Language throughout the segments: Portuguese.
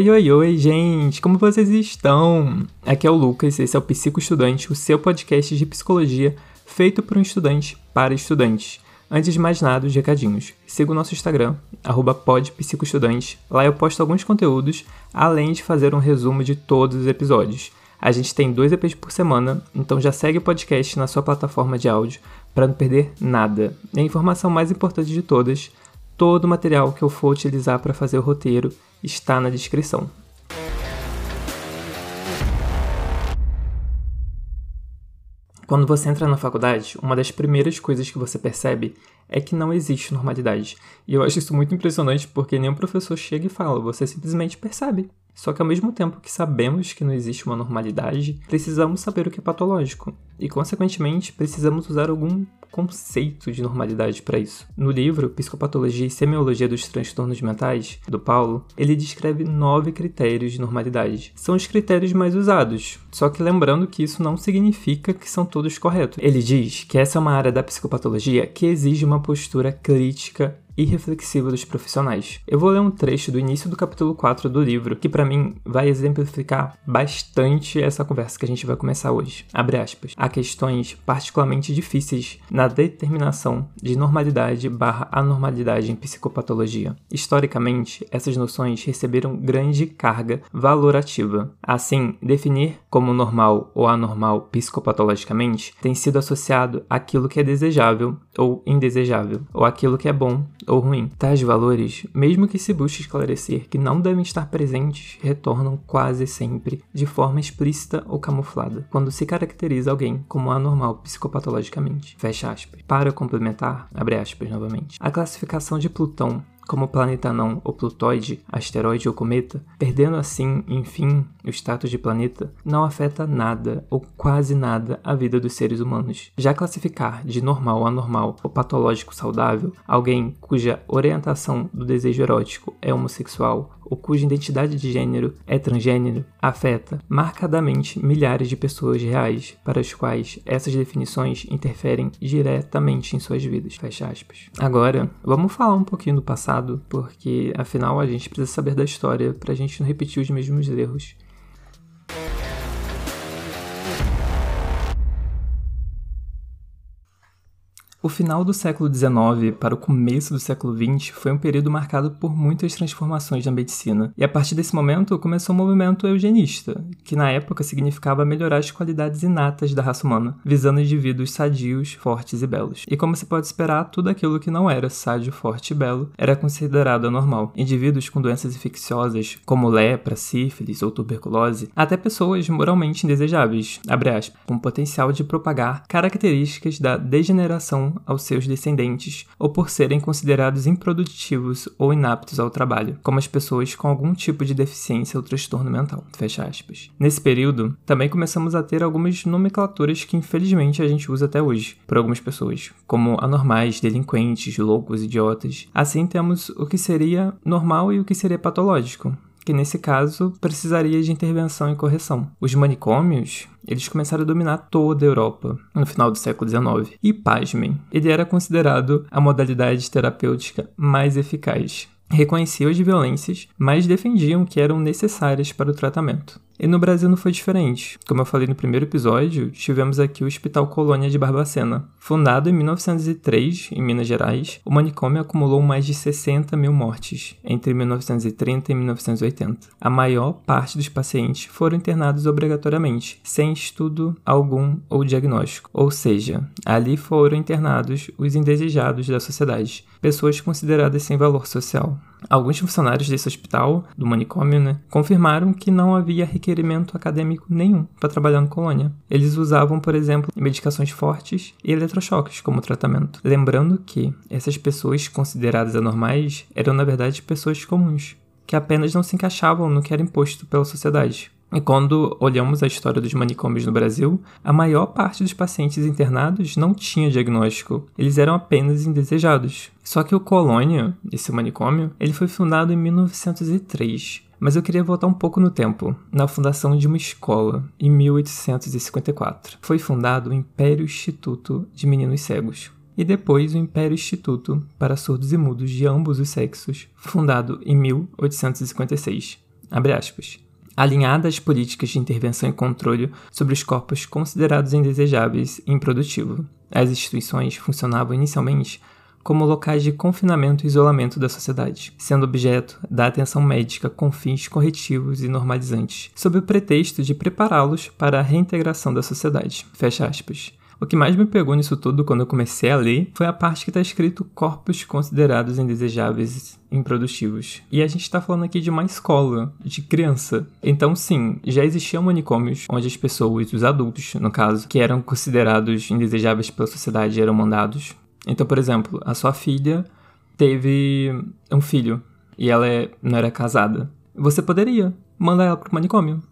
Oi, oi, oi, gente! Como vocês estão? Aqui é o Lucas, esse é o Psico Estudante, o seu podcast de psicologia feito por um estudante para estudantes. Antes de mais nada, os recadinhos. Siga o nosso Instagram, podpsicoestudante. Lá eu posto alguns conteúdos, além de fazer um resumo de todos os episódios. A gente tem dois EPs por semana, então já segue o podcast na sua plataforma de áudio para não perder nada. E a informação mais importante de todas, todo o material que eu for utilizar para fazer o roteiro está na descrição. Quando você entra na faculdade, uma das primeiras coisas que você percebe é que não existe normalidade. E eu acho isso muito impressionante porque nenhum professor chega e fala, você simplesmente percebe. Só que ao mesmo tempo que sabemos que não existe uma normalidade, precisamos saber o que é patológico. E, consequentemente, precisamos usar algum conceito de normalidade para isso. No livro Psicopatologia e Semiologia dos Transtornos Mentais, do Paulo, ele descreve nove critérios de normalidade. São os critérios mais usados, só que lembrando que isso não significa que são todos corretos. Ele diz que essa é uma área da psicopatologia que exige uma postura crítica e reflexiva dos profissionais. Eu vou ler um trecho do início do capítulo 4 do livro, que para mim vai exemplificar bastante essa conversa que a gente vai começar hoje. Abre aspas. Há questões particularmente difíceis na determinação de normalidade barra anormalidade em psicopatologia. Historicamente, essas noções receberam grande carga valorativa. Assim, definir como normal ou anormal psicopatologicamente tem sido associado àquilo que é desejável ou indesejável, ou aquilo que é bom ou ruim. Tais valores, mesmo que se busque esclarecer que não devem estar presentes, retornam quase sempre de forma explícita ou camuflada, quando se caracteriza alguém como anormal psicopatologicamente. Fecha aspas. Para complementar, abre aspas novamente. A classificação de Plutão como planeta não ou plutóide, asteroide ou cometa, perdendo assim, enfim, o status de planeta, não afeta nada ou quase nada a vida dos seres humanos. Já classificar de normal, anormal ou patológico saudável alguém cuja orientação do desejo erótico é homossexual ou cuja identidade de gênero é transgênero afeta marcadamente milhares de pessoas reais para as quais essas definições interferem diretamente em suas vidas. Fecha aspas. Agora, vamos falar um pouquinho do passado, porque afinal a gente precisa saber da história para a gente não repetir os mesmos erros. O final do século XIX para o começo do século XX foi um período marcado por muitas transformações na medicina, e a partir desse momento começou o movimento eugenista, que na época significava melhorar as qualidades inatas da raça humana, visando indivíduos sadios, fortes e belos. E como se pode esperar, tudo aquilo que não era sádio, forte e belo era considerado anormal. Indivíduos com doenças infecciosas, como lepra, sífilis ou tuberculose, até pessoas moralmente indesejáveis, aspas, com potencial de propagar características da degeneração aos seus descendentes ou por serem considerados improdutivos ou inaptos ao trabalho, como as pessoas com algum tipo de deficiência ou transtorno mental. Fecha aspas. Nesse período, também começamos a ter algumas nomenclaturas que infelizmente a gente usa até hoje, por algumas pessoas, como anormais, delinquentes, loucos, idiotas. Assim temos o que seria normal e o que seria patológico que nesse caso precisaria de intervenção e correção. Os manicômios, eles começaram a dominar toda a Europa no final do século XIX. E pasmem, ele era considerado a modalidade terapêutica mais eficaz. Reconhecia as violências, mas defendiam que eram necessárias para o tratamento. E no Brasil não foi diferente. Como eu falei no primeiro episódio, tivemos aqui o Hospital Colônia de Barbacena. Fundado em 1903, em Minas Gerais, o manicômio acumulou mais de 60 mil mortes entre 1930 e 1980. A maior parte dos pacientes foram internados obrigatoriamente, sem estudo algum ou diagnóstico. Ou seja, ali foram internados os indesejados da sociedade, pessoas consideradas sem valor social. Alguns funcionários desse hospital, do manicômio, né, confirmaram que não havia requerimento acadêmico nenhum para trabalhar no colônia. Eles usavam, por exemplo, medicações fortes e eletrochoques como tratamento. Lembrando que essas pessoas consideradas anormais eram, na verdade, pessoas comuns, que apenas não se encaixavam no que era imposto pela sociedade. E quando olhamos a história dos manicômios no Brasil, a maior parte dos pacientes internados não tinha diagnóstico, eles eram apenas indesejados. Só que o Colônia, esse manicômio, ele foi fundado em 1903. Mas eu queria voltar um pouco no tempo, na fundação de uma escola, em 1854. Foi fundado o Império Instituto de Meninos Cegos, e depois o Império Instituto para Surdos e Mudos de ambos os sexos, fundado em 1856. abre aspas, alinhada às políticas de intervenção e controle sobre os corpos considerados indesejáveis e improdutivo. As instituições funcionavam inicialmente como locais de confinamento e isolamento da sociedade, sendo objeto da atenção médica com fins corretivos e normalizantes, sob o pretexto de prepará-los para a reintegração da sociedade. Fecha aspas. O que mais me pegou nisso tudo quando eu comecei a ler foi a parte que está escrito corpos considerados indesejáveis improdutivos. E a gente está falando aqui de uma escola, de criança. Então, sim, já existiam manicômios onde as pessoas, os adultos, no caso, que eram considerados indesejáveis pela sociedade, eram mandados. Então, por exemplo, a sua filha teve um filho e ela é, não era casada. Você poderia mandar ela para o manicômio.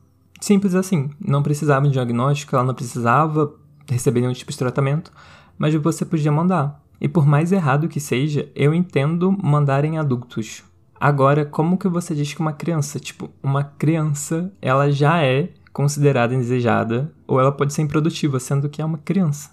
Simples assim. Não precisava de diagnóstico, ela não precisava receber nenhum tipo de tratamento, mas você podia mandar. E por mais errado que seja, eu entendo mandar em adultos. Agora, como que você diz que uma criança, tipo, uma criança, ela já é considerada indesejada ou ela pode ser improdutiva, sendo que é uma criança?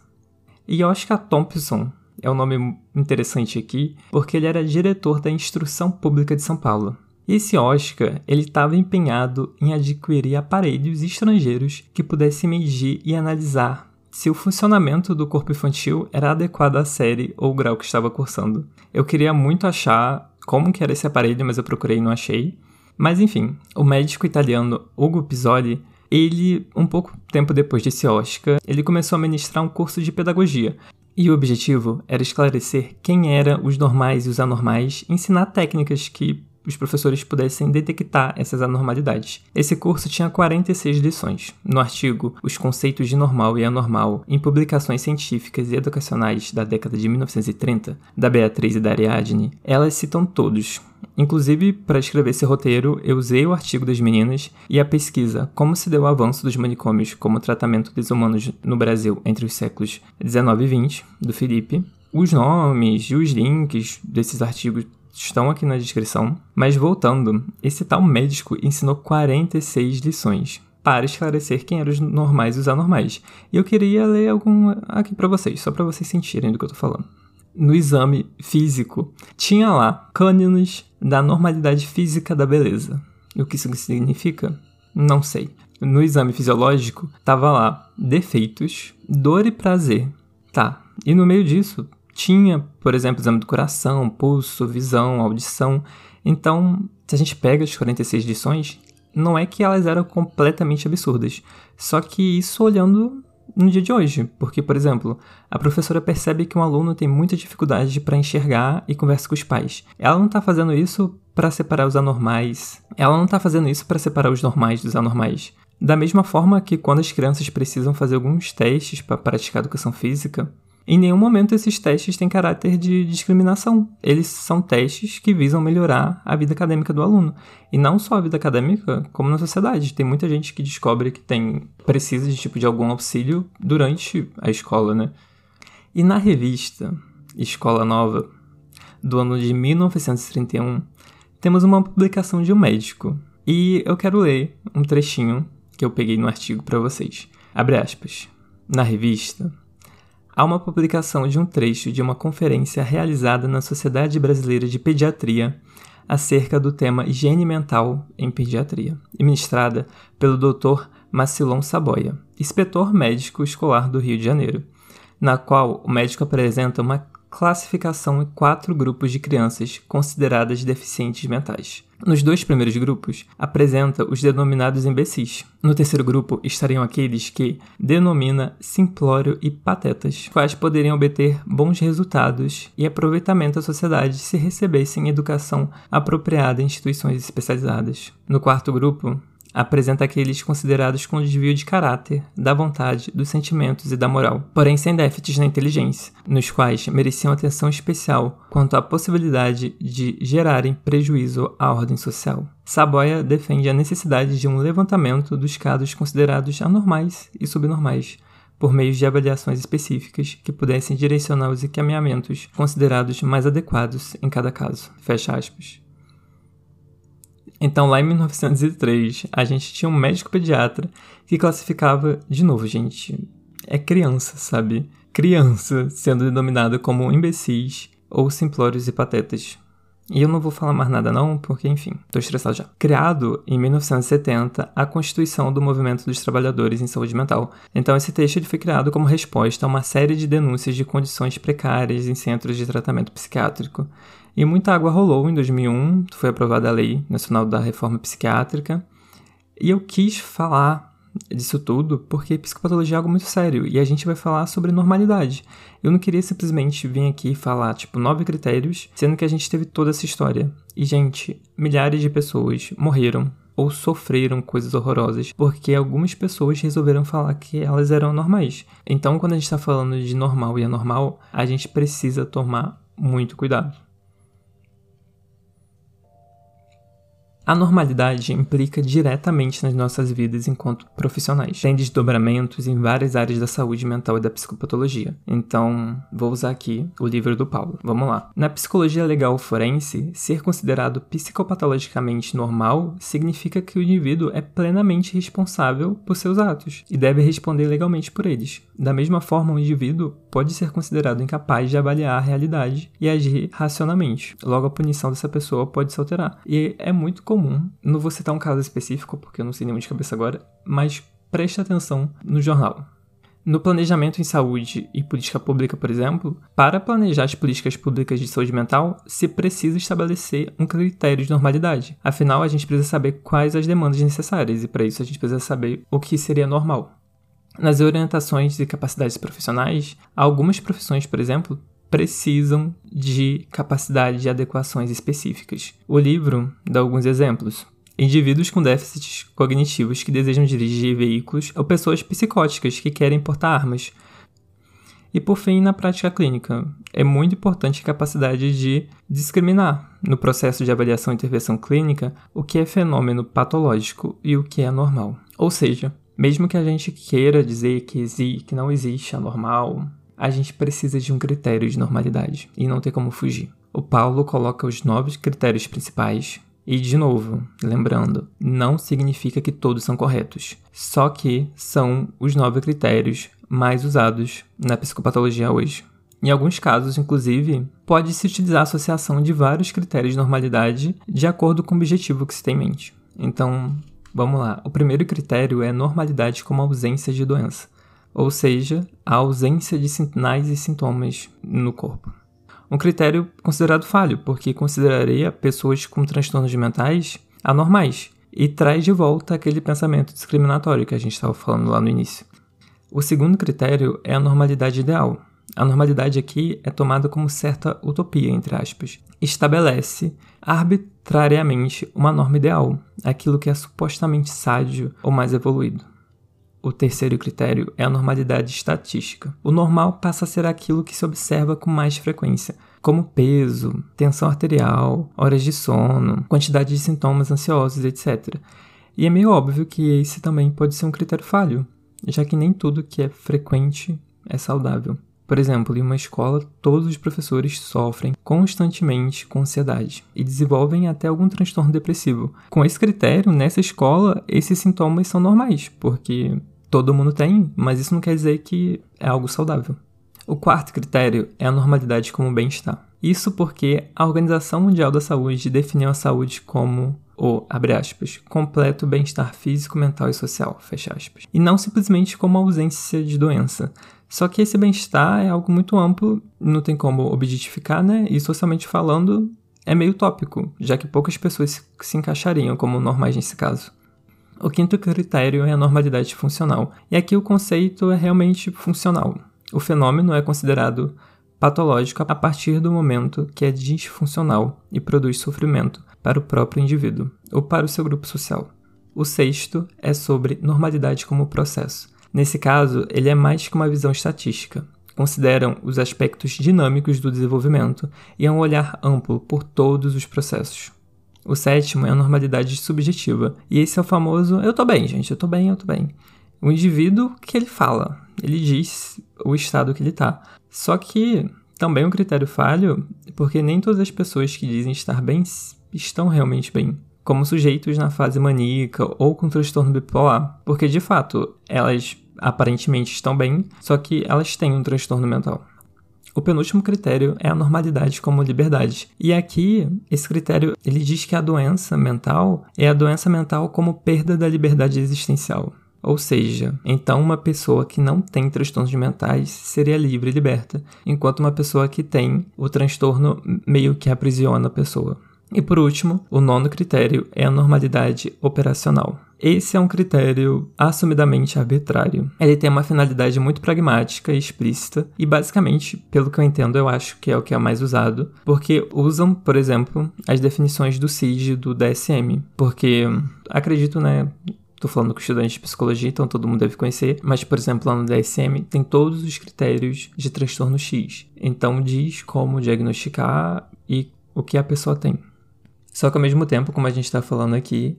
E eu acho que a Thompson é um nome interessante aqui, porque ele era diretor da Instrução Pública de São Paulo. Esse Oscar, ele estava empenhado em adquirir aparelhos estrangeiros que pudessem medir e analisar se o funcionamento do corpo infantil era adequado à série ou grau que estava cursando. Eu queria muito achar como que era esse aparelho, mas eu procurei e não achei. Mas enfim, o médico italiano Ugo Pizzoli, ele, um pouco tempo depois desse Oscar, ele começou a ministrar um curso de pedagogia. E o objetivo era esclarecer quem eram os normais e os anormais, ensinar técnicas que os professores pudessem detectar essas anormalidades. Esse curso tinha 46 lições. No artigo Os conceitos de normal e anormal em publicações científicas e educacionais da década de 1930, da Beatriz e da Ariadne, elas citam todos. Inclusive, para escrever esse roteiro, eu usei o artigo das meninas e a pesquisa Como se deu o avanço dos manicômios como tratamento desumanos no Brasil entre os séculos 19 e 20, do Felipe, os nomes e os links desses artigos estão aqui na descrição. Mas voltando, esse tal médico ensinou 46 lições para esclarecer quem eram os normais e os anormais. E eu queria ler algum aqui para vocês, só para vocês sentirem do que eu tô falando. No exame físico, tinha lá cânones da normalidade física da beleza. E o que isso significa? Não sei. No exame fisiológico, tava lá defeitos, dor e prazer. Tá. E no meio disso, tinha, por exemplo, exame do coração, pulso, visão, audição. Então, se a gente pega as 46 lições, não é que elas eram completamente absurdas. Só que isso olhando no dia de hoje, porque, por exemplo, a professora percebe que um aluno tem muita dificuldade para enxergar e conversa com os pais. Ela não está fazendo isso para separar os anormais, ela não está fazendo isso para separar os normais dos anormais. Da mesma forma que quando as crianças precisam fazer alguns testes para praticar educação física, em nenhum momento esses testes têm caráter de discriminação. Eles são testes que visam melhorar a vida acadêmica do aluno. E não só a vida acadêmica, como na sociedade. Tem muita gente que descobre que tem precisa de tipo de algum auxílio durante a escola, né? E na revista Escola Nova, do ano de 1931, temos uma publicação de um médico. E eu quero ler um trechinho que eu peguei no artigo para vocês. Abre aspas. Na revista, há uma publicação de um trecho de uma conferência realizada na Sociedade Brasileira de Pediatria acerca do tema higiene mental em pediatria, ministrada pelo Dr. Macilon Saboia, inspetor médico escolar do Rio de Janeiro, na qual o médico apresenta uma classificação em quatro grupos de crianças consideradas deficientes mentais. Nos dois primeiros grupos, apresenta os denominados imbecis. No terceiro grupo estariam aqueles que denomina simplório e patetas, quais poderiam obter bons resultados e aproveitamento da sociedade se recebessem educação apropriada em instituições especializadas. No quarto grupo, apresenta aqueles considerados com desvio de caráter, da vontade, dos sentimentos e da moral, porém sem déficits na inteligência, nos quais mereciam atenção especial quanto à possibilidade de gerarem prejuízo à ordem social. Saboia defende a necessidade de um levantamento dos casos considerados anormais e subnormais, por meio de avaliações específicas que pudessem direcionar os encaminhamentos considerados mais adequados em cada caso. Fecha aspas. Então, lá em 1903, a gente tinha um médico pediatra que classificava, de novo, gente, é criança, sabe? Criança sendo denominada como imbecis ou simplórios e patetas. E eu não vou falar mais nada não, porque enfim, tô estressado já. Criado em 1970 a Constituição do Movimento dos Trabalhadores em Saúde Mental. Então esse texto ele foi criado como resposta a uma série de denúncias de condições precárias em centros de tratamento psiquiátrico. E muita água rolou em 2001, foi aprovada a Lei Nacional da Reforma Psiquiátrica. E eu quis falar disso tudo, porque psicopatologia é algo muito sério e a gente vai falar sobre normalidade. Eu não queria simplesmente vir aqui falar, tipo, nove critérios, sendo que a gente teve toda essa história. E, gente, milhares de pessoas morreram ou sofreram coisas horrorosas porque algumas pessoas resolveram falar que elas eram normais. Então, quando a gente está falando de normal e anormal, a gente precisa tomar muito cuidado. A normalidade implica diretamente nas nossas vidas enquanto profissionais. Tem desdobramentos em várias áreas da saúde mental e da psicopatologia. Então, vou usar aqui o livro do Paulo. Vamos lá. Na psicologia legal forense, ser considerado psicopatologicamente normal significa que o indivíduo é plenamente responsável por seus atos e deve responder legalmente por eles. Da mesma forma, um indivíduo pode ser considerado incapaz de avaliar a realidade e agir racionalmente. Logo, a punição dessa pessoa pode se alterar. E é muito comum, não vou citar um caso específico porque eu não sei nenhum de cabeça agora, mas preste atenção no jornal. No planejamento em saúde e política pública, por exemplo, para planejar as políticas públicas de saúde mental, se precisa estabelecer um critério de normalidade. Afinal, a gente precisa saber quais as demandas necessárias e para isso a gente precisa saber o que seria normal. Nas orientações de capacidades profissionais, algumas profissões, por exemplo, precisam de capacidade de adequações específicas. O livro dá alguns exemplos. Indivíduos com déficits cognitivos que desejam dirigir veículos ou pessoas psicóticas que querem portar armas. E por fim, na prática clínica, é muito importante a capacidade de discriminar no processo de avaliação e intervenção clínica o que é fenômeno patológico e o que é normal. Ou seja, mesmo que a gente queira dizer que, exi que não existe anormal, a gente precisa de um critério de normalidade e não tem como fugir. O Paulo coloca os nove critérios principais e, de novo, lembrando, não significa que todos são corretos, só que são os nove critérios mais usados na psicopatologia hoje. Em alguns casos, inclusive, pode-se utilizar a associação de vários critérios de normalidade de acordo com o objetivo que se tem em mente. Então, Vamos lá. O primeiro critério é normalidade como ausência de doença, ou seja, a ausência de sinais e sintomas no corpo. Um critério considerado falho, porque consideraria pessoas com transtornos mentais anormais e traz de volta aquele pensamento discriminatório que a gente estava falando lá no início. O segundo critério é a normalidade ideal. A normalidade aqui é tomada como certa utopia, entre aspas. Estabelece arbitrariamente uma norma ideal, aquilo que é supostamente sádio ou mais evoluído. O terceiro critério é a normalidade estatística. O normal passa a ser aquilo que se observa com mais frequência, como peso, tensão arterial, horas de sono, quantidade de sintomas ansiosos, etc. E é meio óbvio que esse também pode ser um critério falho, já que nem tudo que é frequente é saudável. Por exemplo, em uma escola, todos os professores sofrem constantemente com ansiedade e desenvolvem até algum transtorno depressivo. Com esse critério, nessa escola, esses sintomas são normais, porque todo mundo tem, mas isso não quer dizer que é algo saudável. O quarto critério é a normalidade como bem-estar. Isso porque a Organização Mundial da Saúde definiu a saúde como o, abre aspas, completo bem-estar físico, mental e social, fecha aspas. E não simplesmente como ausência de doença, só que esse bem-estar é algo muito amplo, não tem como objetificar, né? E socialmente falando, é meio tópico, já que poucas pessoas se encaixariam como normais nesse caso. O quinto critério é a normalidade funcional, e aqui o conceito é realmente funcional. O fenômeno é considerado patológico a partir do momento que é disfuncional e produz sofrimento para o próprio indivíduo ou para o seu grupo social. O sexto é sobre normalidade como processo. Nesse caso, ele é mais que uma visão estatística. Consideram os aspectos dinâmicos do desenvolvimento e é um olhar amplo por todos os processos. O sétimo é a normalidade subjetiva, e esse é o famoso eu tô bem, gente, eu tô bem, eu tô bem. O indivíduo que ele fala, ele diz o estado que ele tá. Só que também é um critério falho, porque nem todas as pessoas que dizem estar bem estão realmente bem como sujeitos na fase maníaca ou com transtorno bipolar, porque de fato elas aparentemente estão bem, só que elas têm um transtorno mental. O penúltimo critério é a normalidade como liberdade. E aqui, esse critério, ele diz que a doença mental é a doença mental como perda da liberdade existencial. Ou seja, então uma pessoa que não tem transtornos mentais seria livre e liberta, enquanto uma pessoa que tem o transtorno meio que aprisiona a pessoa. E por último, o nono critério é a normalidade operacional. Esse é um critério assumidamente arbitrário. Ele tem uma finalidade muito pragmática e explícita, e basicamente, pelo que eu entendo, eu acho que é o que é mais usado, porque usam, por exemplo, as definições do CID e do DSM. Porque acredito, né? Tô falando com estudantes de psicologia, então todo mundo deve conhecer. Mas, por exemplo, lá no DSM tem todos os critérios de transtorno X. Então diz como diagnosticar e o que a pessoa tem. Só que ao mesmo tempo, como a gente está falando aqui,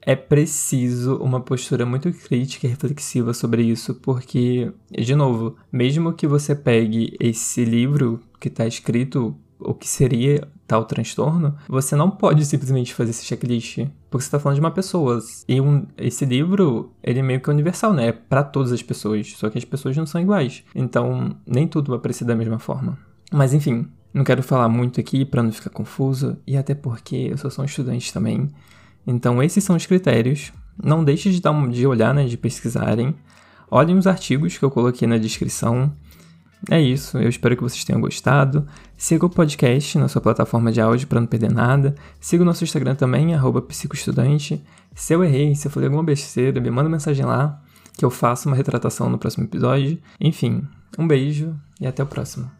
é preciso uma postura muito crítica e reflexiva sobre isso, porque, de novo, mesmo que você pegue esse livro que está escrito o que seria tal transtorno, você não pode simplesmente fazer esse checklist, porque você está falando de uma pessoa. E um, esse livro, ele é meio que universal, né? É para todas as pessoas, só que as pessoas não são iguais. Então, nem tudo vai parecer da mesma forma. Mas enfim, não quero falar muito aqui para não ficar confuso, e até porque eu sou só um estudante também. Então, esses são os critérios. Não deixe de, dar um, de olhar, né, de pesquisarem. Olhem os artigos que eu coloquei na descrição. É isso, eu espero que vocês tenham gostado. Siga o podcast na sua plataforma de áudio para não perder nada. Siga o nosso Instagram também, psicoestudante. Se eu errei, se eu falei alguma besteira, me manda mensagem lá, que eu faço uma retratação no próximo episódio. Enfim, um beijo e até o próximo.